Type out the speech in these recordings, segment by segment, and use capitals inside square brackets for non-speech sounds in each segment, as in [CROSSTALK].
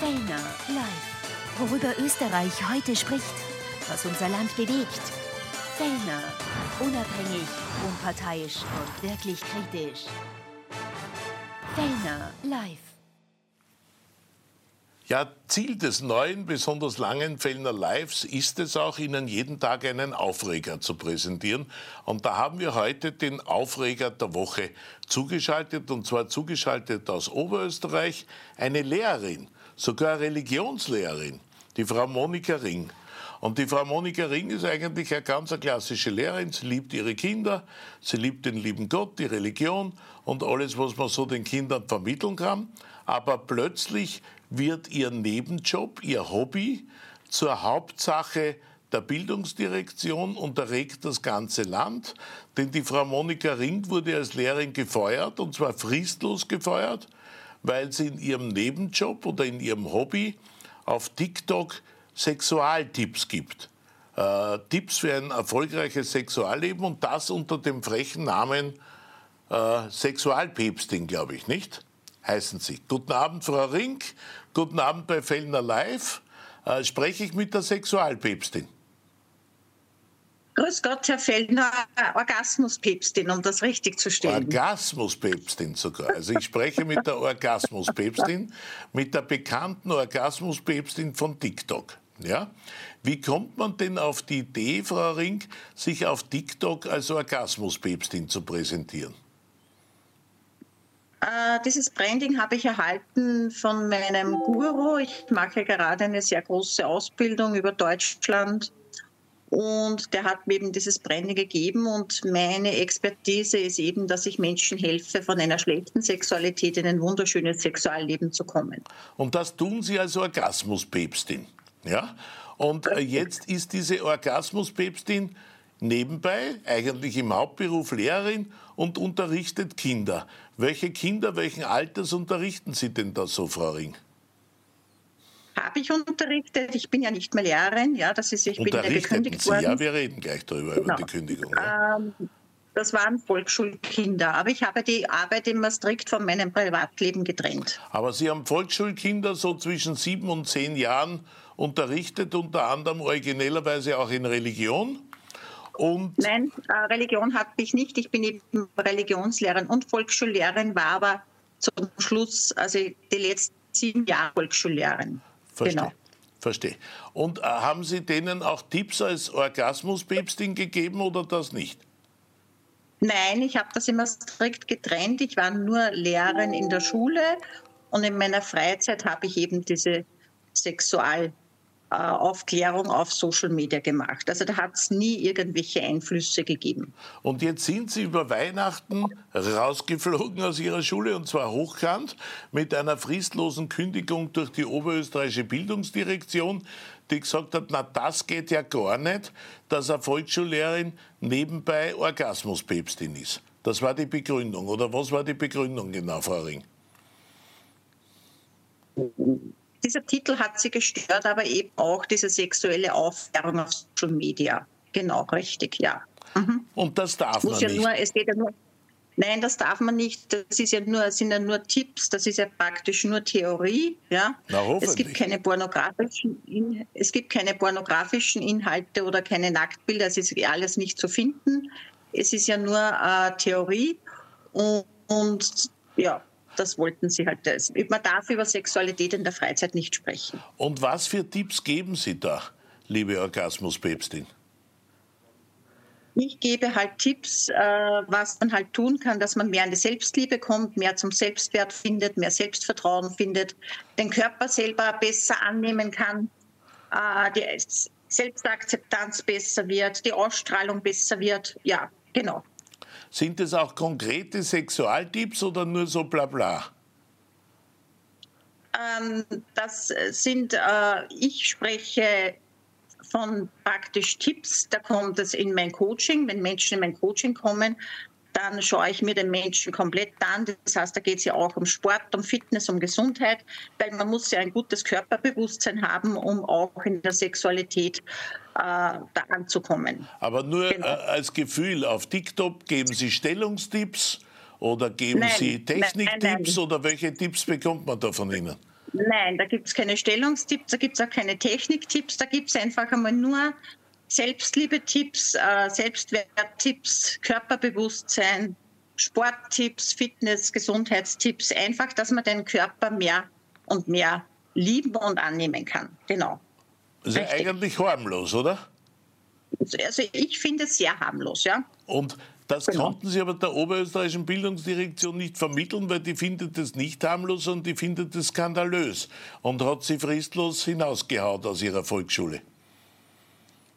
Fellner live. Worüber Österreich heute spricht, was unser Land bewegt. Fellner, unabhängig, unparteiisch und wirklich kritisch. Fellner live. Ja, Ziel des neuen, besonders langen Fellner Lives ist es auch, Ihnen jeden Tag einen Aufreger zu präsentieren. Und da haben wir heute den Aufreger der Woche zugeschaltet, und zwar zugeschaltet aus Oberösterreich, eine Lehrerin, sogar Religionslehrerin, die Frau Monika Ring. Und die Frau Monika Ring ist eigentlich eine ganz klassische Lehrerin. Sie liebt ihre Kinder, sie liebt den lieben Gott, die Religion und alles, was man so den Kindern vermitteln kann. Aber plötzlich wird ihr Nebenjob, ihr Hobby zur Hauptsache der Bildungsdirektion und erregt das ganze Land. Denn die Frau Monika Ring wurde als Lehrerin gefeuert, und zwar fristlos gefeuert, weil sie in ihrem Nebenjob oder in ihrem Hobby auf TikTok Sexualtipps gibt. Äh, Tipps für ein erfolgreiches Sexualleben und das unter dem frechen Namen äh, Sexualpäpstin, glaube ich, nicht? Heißen Sie. Guten Abend, Frau Ring. Guten Abend bei Fellner Live. Äh, spreche ich mit der Sexualpäpstin? Grüß Gott, Herr Fellner, Orgasmuspäpstin, um das richtig zu stellen. Orgasmuspäpstin sogar. Also ich spreche mit der Orgasmuspäpstin, mit der bekannten Orgasmuspäpstin von TikTok. Ja? Wie kommt man denn auf die Idee, Frau Ring, sich auf TikTok als Orgasmuspäpstin zu präsentieren? Äh, dieses Branding habe ich erhalten von meinem Guru. Ich mache gerade eine sehr große Ausbildung über Deutschland und der hat mir eben dieses Branding gegeben und meine Expertise ist eben, dass ich Menschen helfe, von einer schlechten Sexualität in ein wunderschönes Sexualleben zu kommen. Und das tun Sie als Orgasmuspäpstin, ja? Und äh, jetzt ist diese Orgasmuspäpstin nebenbei eigentlich im Hauptberuf Lehrerin und unterrichtet Kinder. Welche Kinder, welchen Alters unterrichten Sie denn da so, Frau Ring? Habe ich unterrichtet. Ich bin ja nicht mehr Lehrerin. Ja, das ist, ich bin ja gekündigt Sie? worden. Ja, wir reden gleich darüber, genau. über die Kündigung. Ja. Ähm, das waren Volksschulkinder. Aber ich habe die Arbeit immer strikt von meinem Privatleben getrennt. Aber Sie haben Volksschulkinder so zwischen sieben und zehn Jahren unterrichtet, unter anderem originellerweise auch in Religion? Und Nein, äh, Religion habe ich nicht. Ich bin eben Religionslehrerin und Volksschullehrerin, war aber zum Schluss, also die letzten sieben Jahre Volksschullehrerin. Verstehe. Genau. Verstehe. Und äh, haben Sie denen auch Tipps als Orgasmuspäpstin gegeben oder das nicht? Nein, ich habe das immer strikt getrennt. Ich war nur Lehrerin in der Schule und in meiner Freizeit habe ich eben diese Sexual- Aufklärung auf Social Media gemacht. Also da hat es nie irgendwelche Einflüsse gegeben. Und jetzt sind Sie über Weihnachten rausgeflogen aus Ihrer Schule und zwar hochkant mit einer fristlosen Kündigung durch die oberösterreichische Bildungsdirektion, die gesagt hat, na das geht ja gar nicht, dass eine Volksschullehrerin nebenbei Orgasmuspäpstin ist. Das war die Begründung. Oder was war die Begründung genau, Frau Ring? Dieser Titel hat sie gestört, aber eben auch diese sexuelle Aufklärung auf Social Media. Genau, richtig, ja. Mhm. Und das darf man ja nicht. Nur, es geht ja nur, nein, das darf man nicht. Das ist ja nur, sind ja nur Tipps. Das ist ja praktisch nur Theorie. Ja. Na, es gibt keine pornografischen, es gibt keine pornografischen Inhalte oder keine Nacktbilder. Es ist alles nicht zu finden. Es ist ja nur äh, Theorie und, und ja, das wollten sie halt. Man darf über Sexualität in der Freizeit nicht sprechen. Und was für Tipps geben Sie da, liebe Orgasmuspäpstin? Ich gebe halt Tipps, äh, was man halt tun kann, dass man mehr in die Selbstliebe kommt, mehr zum Selbstwert findet, mehr Selbstvertrauen findet, den Körper selber besser annehmen kann, äh, die Selbstakzeptanz besser wird, die Ausstrahlung besser wird. Ja, genau. Sind es auch konkrete Sexualtipps oder nur so bla bla? Ähm, das sind, äh, ich spreche von praktisch Tipps, da kommt es in mein Coaching, wenn Menschen in mein Coaching kommen, dann schaue ich mir den Menschen komplett an. Das heißt, da geht es ja auch um Sport, um Fitness, um Gesundheit, weil man muss ja ein gutes Körperbewusstsein haben, um auch in der Sexualität da anzukommen. Aber nur genau. äh, als Gefühl, auf TikTok geben Sie Stellungstipps oder geben nein, Sie Techniktipps oder welche Tipps bekommt man da von Ihnen? Nein, da gibt es keine Stellungstipps, da gibt es auch keine Techniktipps, da gibt es einfach einmal nur Selbstliebe-Tipps, äh, Selbstwerttipps, Körperbewusstsein, Sporttipps, Fitness, Gesundheitstipps. Einfach, dass man den Körper mehr und mehr lieben und annehmen kann. Genau. Ist ja eigentlich harmlos, oder? Also ich finde es sehr harmlos, ja. Und das genau. konnten Sie aber der oberösterreichischen Bildungsdirektion nicht vermitteln, weil die findet es nicht harmlos und die findet es skandalös und hat sie fristlos hinausgehaut aus ihrer Volksschule.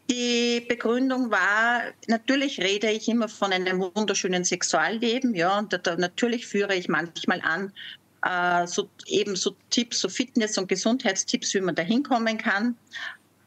Die Begründung war, natürlich rede ich immer von einem wunderschönen Sexualleben, ja, und da, natürlich führe ich manchmal an, äh, so, eben so Tipps, so Fitness- und Gesundheitstipps, wie man da hinkommen kann.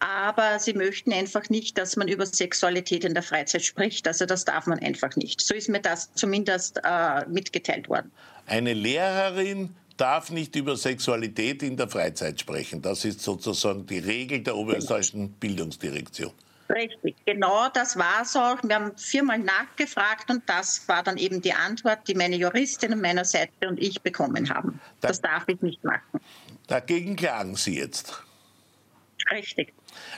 Aber sie möchten einfach nicht, dass man über Sexualität in der Freizeit spricht. Also das darf man einfach nicht. So ist mir das zumindest äh, mitgeteilt worden. Eine Lehrerin darf nicht über Sexualität in der Freizeit sprechen. Das ist sozusagen die Regel der oberösterreichischen Bildungsdirektion. Richtig, genau das war es auch. Wir haben viermal nachgefragt und das war dann eben die Antwort, die meine Juristin an meiner Seite und ich bekommen haben. Da, das darf ich nicht machen. Dagegen klagen Sie jetzt. Richtig.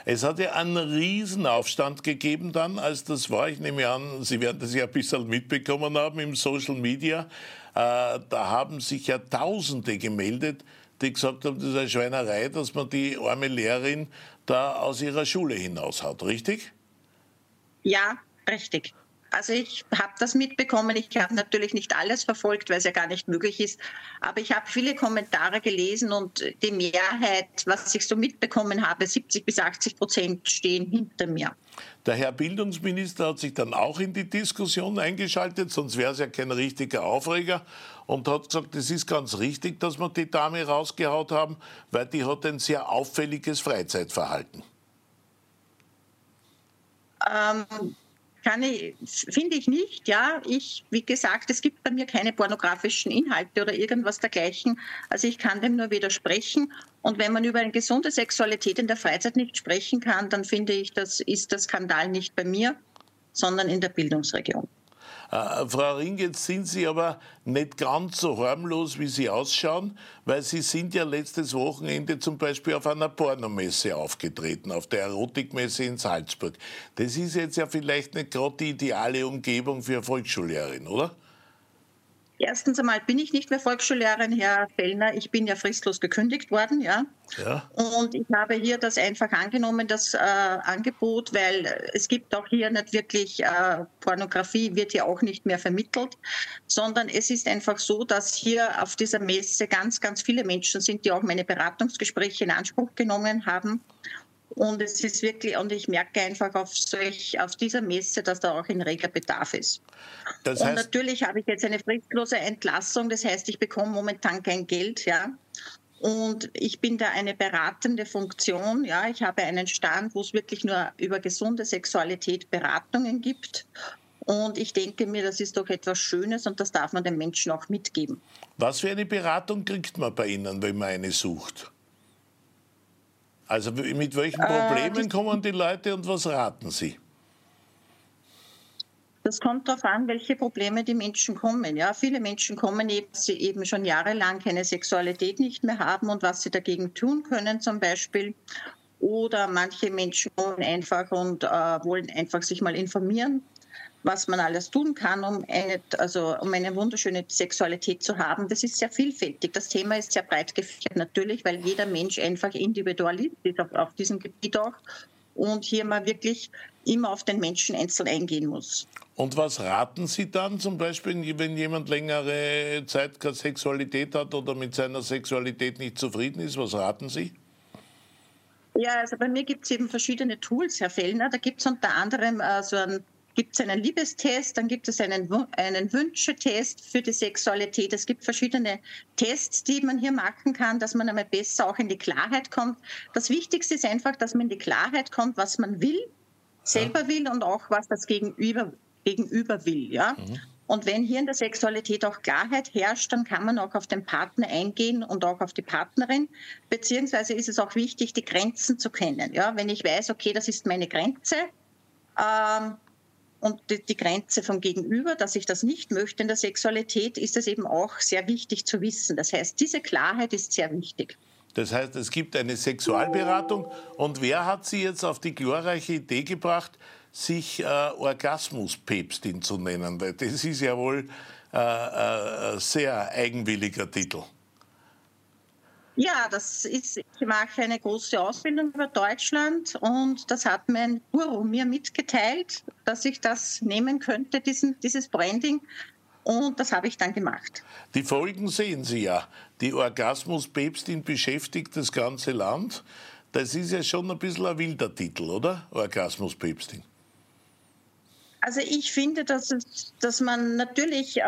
Es hat ja einen Riesenaufstand gegeben dann, als das war. Ich nehme an, Sie werden das ja ein bisschen mitbekommen haben im Social Media. Äh, da haben sich ja Tausende gemeldet, die gesagt haben, das ist eine Schweinerei, dass man die arme Lehrerin da aus ihrer Schule hinaushaut, richtig? Ja, richtig. Also ich habe das mitbekommen. Ich habe natürlich nicht alles verfolgt, weil es ja gar nicht möglich ist. Aber ich habe viele Kommentare gelesen und die Mehrheit, was ich so mitbekommen habe, 70 bis 80 Prozent stehen hinter mir. Der Herr Bildungsminister hat sich dann auch in die Diskussion eingeschaltet, sonst wäre es ja kein richtiger Aufreger und hat gesagt, es ist ganz richtig, dass wir die Dame rausgehaut haben, weil die hat ein sehr auffälliges Freizeitverhalten. Ähm, kann ich, finde ich nicht, ja. Ich, wie gesagt, es gibt bei mir keine pornografischen Inhalte oder irgendwas dergleichen. Also ich kann dem nur widersprechen. Und wenn man über eine gesunde Sexualität in der Freizeit nicht sprechen kann, dann finde ich, das ist der Skandal nicht bei mir, sondern in der Bildungsregion. Äh, Frau Ring, jetzt sind Sie aber nicht ganz so harmlos, wie Sie ausschauen, weil Sie sind ja letztes Wochenende zum Beispiel auf einer Pornomesse aufgetreten, auf der Erotikmesse in Salzburg. Das ist jetzt ja vielleicht nicht gerade die ideale Umgebung für eine Volksschullehrerin, oder? Erstens einmal bin ich nicht mehr Volksschullehrerin, Herr Fellner. Ich bin ja fristlos gekündigt worden, ja. ja. Und ich habe hier das einfach angenommen, das äh, Angebot, weil es gibt auch hier nicht wirklich äh, Pornografie, wird hier auch nicht mehr vermittelt, sondern es ist einfach so, dass hier auf dieser Messe ganz, ganz viele Menschen sind, die auch meine Beratungsgespräche in Anspruch genommen haben. Und es ist wirklich, und ich merke einfach auf, solch, auf dieser Messe, dass da auch ein reger Bedarf ist. Das heißt, und natürlich habe ich jetzt eine fristlose Entlassung, das heißt, ich bekomme momentan kein Geld, ja. Und ich bin da eine beratende Funktion. Ja, ich habe einen Stand, wo es wirklich nur über gesunde Sexualität Beratungen gibt. Und ich denke mir, das ist doch etwas Schönes und das darf man den Menschen auch mitgeben. Was für eine Beratung kriegt man bei Ihnen, wenn man eine sucht? Also mit welchen äh, Problemen äh, kommen die Leute und was raten Sie? Das kommt darauf an, welche Probleme die Menschen kommen. Ja, viele Menschen kommen eben, sie eben schon jahrelang keine Sexualität nicht mehr haben und was sie dagegen tun können zum Beispiel. Oder manche Menschen kommen einfach und äh, wollen einfach sich mal informieren was man alles tun kann, um eine, also um eine wunderschöne Sexualität zu haben. Das ist sehr vielfältig. Das Thema ist sehr breit gefächert natürlich, weil jeder Mensch einfach individualist ist auf, auf diesem Gebiet auch und hier mal wirklich immer auf den Menschen einzeln eingehen muss. Und was raten Sie dann zum Beispiel, wenn jemand längere Zeit keine Sexualität hat oder mit seiner Sexualität nicht zufrieden ist? Was raten Sie? Ja, also bei mir gibt es eben verschiedene Tools, Herr Fellner. Da gibt es unter anderem äh, so ein gibt es einen Liebestest, dann gibt es einen, einen Wünschetest für die Sexualität. Es gibt verschiedene Tests, die man hier machen kann, dass man einmal besser auch in die Klarheit kommt. Das Wichtigste ist einfach, dass man in die Klarheit kommt, was man will, selber will und auch was das Gegenüber, Gegenüber will. Ja? Mhm. Und wenn hier in der Sexualität auch Klarheit herrscht, dann kann man auch auf den Partner eingehen und auch auf die Partnerin. Beziehungsweise ist es auch wichtig, die Grenzen zu kennen. Ja, wenn ich weiß, okay, das ist meine Grenze, ähm, und die, Grenze vom Gegenüber, dass ich das nicht möchte in der Sexualität, ist es eben auch sehr wichtig zu wissen. Das heißt, diese Klarheit ist sehr wichtig. Das heißt, es gibt eine Sexualberatung. Und wer hat Sie jetzt auf die glorreiche Idee gebracht, sich äh, Orgasmuspäpstin zu nennen? Das ist ja wohl äh, äh, ein sehr eigenwilliger Titel. Ja, das ist, ich mache eine große Ausbildung über Deutschland und das hat mein Guru mir mitgeteilt, dass ich das nehmen könnte, diesen, dieses Branding. Und das habe ich dann gemacht. Die Folgen sehen Sie ja. Die Orgasmuspäpstin beschäftigt das ganze Land. Das ist ja schon ein bisschen ein wilder Titel, oder? Orgasmuspäpstin. Also ich finde, dass, es, dass man natürlich, äh,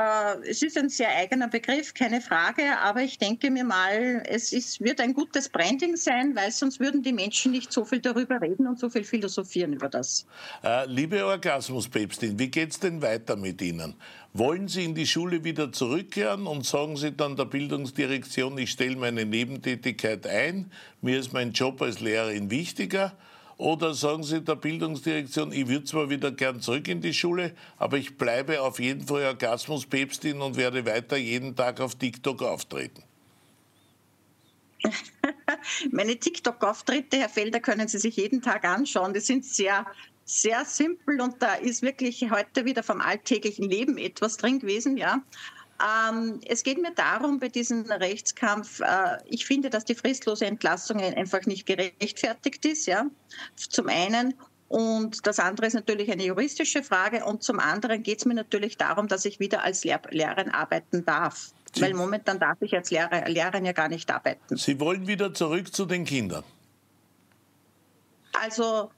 es ist ein sehr eigener Begriff, keine Frage, aber ich denke mir mal, es ist, wird ein gutes Branding sein, weil sonst würden die Menschen nicht so viel darüber reden und so viel philosophieren über das. Äh, liebe Orgasmuspäpstin, wie geht es denn weiter mit Ihnen? Wollen Sie in die Schule wieder zurückkehren und sagen Sie dann der Bildungsdirektion, ich stelle meine Nebentätigkeit ein, mir ist mein Job als Lehrerin wichtiger? Oder sagen Sie der Bildungsdirektion, ich würde zwar wieder gern zurück in die Schule, aber ich bleibe auf jeden Fall Orgasmuspäpstin und werde weiter jeden Tag auf TikTok auftreten? [LAUGHS] Meine TikTok-Auftritte, Herr Felder, können Sie sich jeden Tag anschauen. Die sind sehr, sehr simpel und da ist wirklich heute wieder vom alltäglichen Leben etwas drin gewesen, ja. Ähm, es geht mir darum, bei diesem Rechtskampf, äh, ich finde, dass die fristlose Entlassung einfach nicht gerechtfertigt ist, ja, zum einen. Und das andere ist natürlich eine juristische Frage. Und zum anderen geht es mir natürlich darum, dass ich wieder als Lehr Lehrerin arbeiten darf. Sie Weil momentan darf ich als Lehrer, Lehrerin ja gar nicht arbeiten. Sie wollen wieder zurück zu den Kindern. Also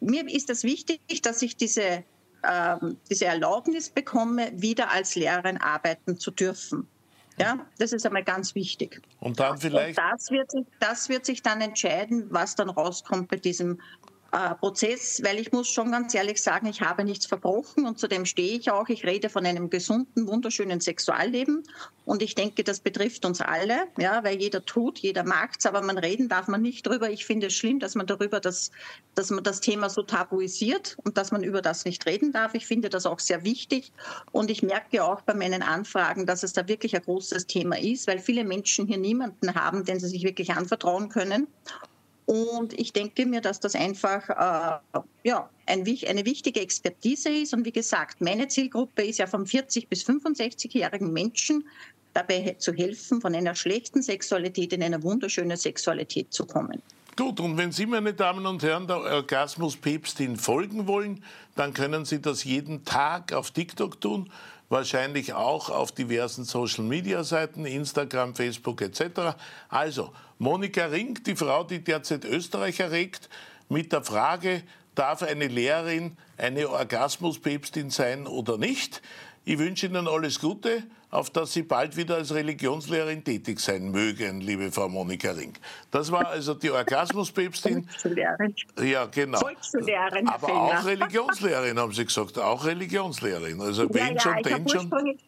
mir ist es wichtig, dass ich diese ähm, diese Erlaubnis bekomme, wieder als Lehrerin arbeiten zu dürfen. Ja, das ist einmal ganz wichtig. Und dann vielleicht. Und das, wird sich, das wird sich dann entscheiden, was dann rauskommt bei diesem äh, Prozess, weil ich muss schon ganz ehrlich sagen, ich habe nichts verbrochen und zudem stehe ich auch. Ich rede von einem gesunden, wunderschönen Sexualleben und ich denke, das betrifft uns alle, ja, weil jeder tut, jeder magt's, aber man reden darf man nicht drüber. Ich finde es schlimm, dass man darüber, das, dass man das Thema so tabuisiert und dass man über das nicht reden darf. Ich finde das auch sehr wichtig und ich merke auch bei meinen Anfragen, dass es da wirklich ein großes Thema ist, weil viele Menschen hier niemanden haben, den sie sich wirklich anvertrauen können. Und ich denke mir, dass das einfach äh, ja, ein, eine wichtige Expertise ist. Und wie gesagt, meine Zielgruppe ist ja von 40 bis 65-jährigen Menschen, dabei zu helfen, von einer schlechten Sexualität in eine wunderschöne Sexualität zu kommen. Gut, und wenn Sie, meine Damen und Herren, der Orgasmus-Päpstin folgen wollen, dann können Sie das jeden Tag auf TikTok tun wahrscheinlich auch auf diversen Social-Media-Seiten, Instagram, Facebook etc. Also, Monika Ring, die Frau, die derzeit Österreich erregt, mit der Frage, darf eine Lehrerin eine Orgasmuspäpstin sein oder nicht? Ich wünsche Ihnen alles Gute, auf dass Sie bald wieder als Religionslehrerin tätig sein mögen, liebe Frau Monika Ring. Das war also die Orgasmuspäpstin. Volksschullehrerin. Ja, genau. Volksschullehrerin. Aber auch Religionslehrerin, haben Sie gesagt. Auch Religionslehrerin. Also wenn ja, schon, denn schon.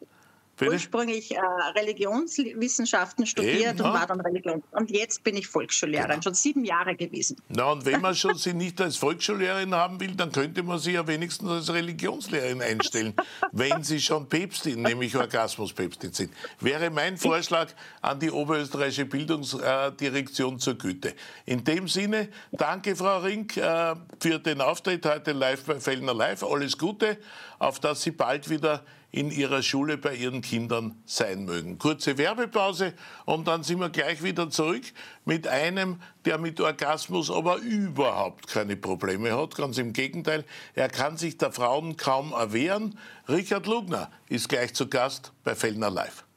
Bitte? ursprünglich äh, Religionswissenschaften studiert Eben, und war dann Religion. Und jetzt bin ich Volksschullehrerin, genau. schon sieben Jahre gewesen. Na, und wenn man schon [LAUGHS] sie nicht als Volksschullehrerin haben will, dann könnte man sie ja wenigstens als Religionslehrerin einstellen, [LAUGHS] wenn sie schon Päpstin, nämlich Orgasmuspäpstin sind. Wäre mein Vorschlag an die Oberösterreichische Bildungsdirektion zur Güte. In dem Sinne, danke Frau Rink äh, für den Auftritt heute live bei Fellner Live. Alles Gute, auf dass Sie bald wieder in ihrer Schule bei ihren Kindern sein mögen. Kurze Werbepause und dann sind wir gleich wieder zurück mit einem, der mit Orgasmus aber überhaupt keine Probleme hat. Ganz im Gegenteil, er kann sich der Frauen kaum erwehren. Richard Lugner ist gleich zu Gast bei Fellner Live.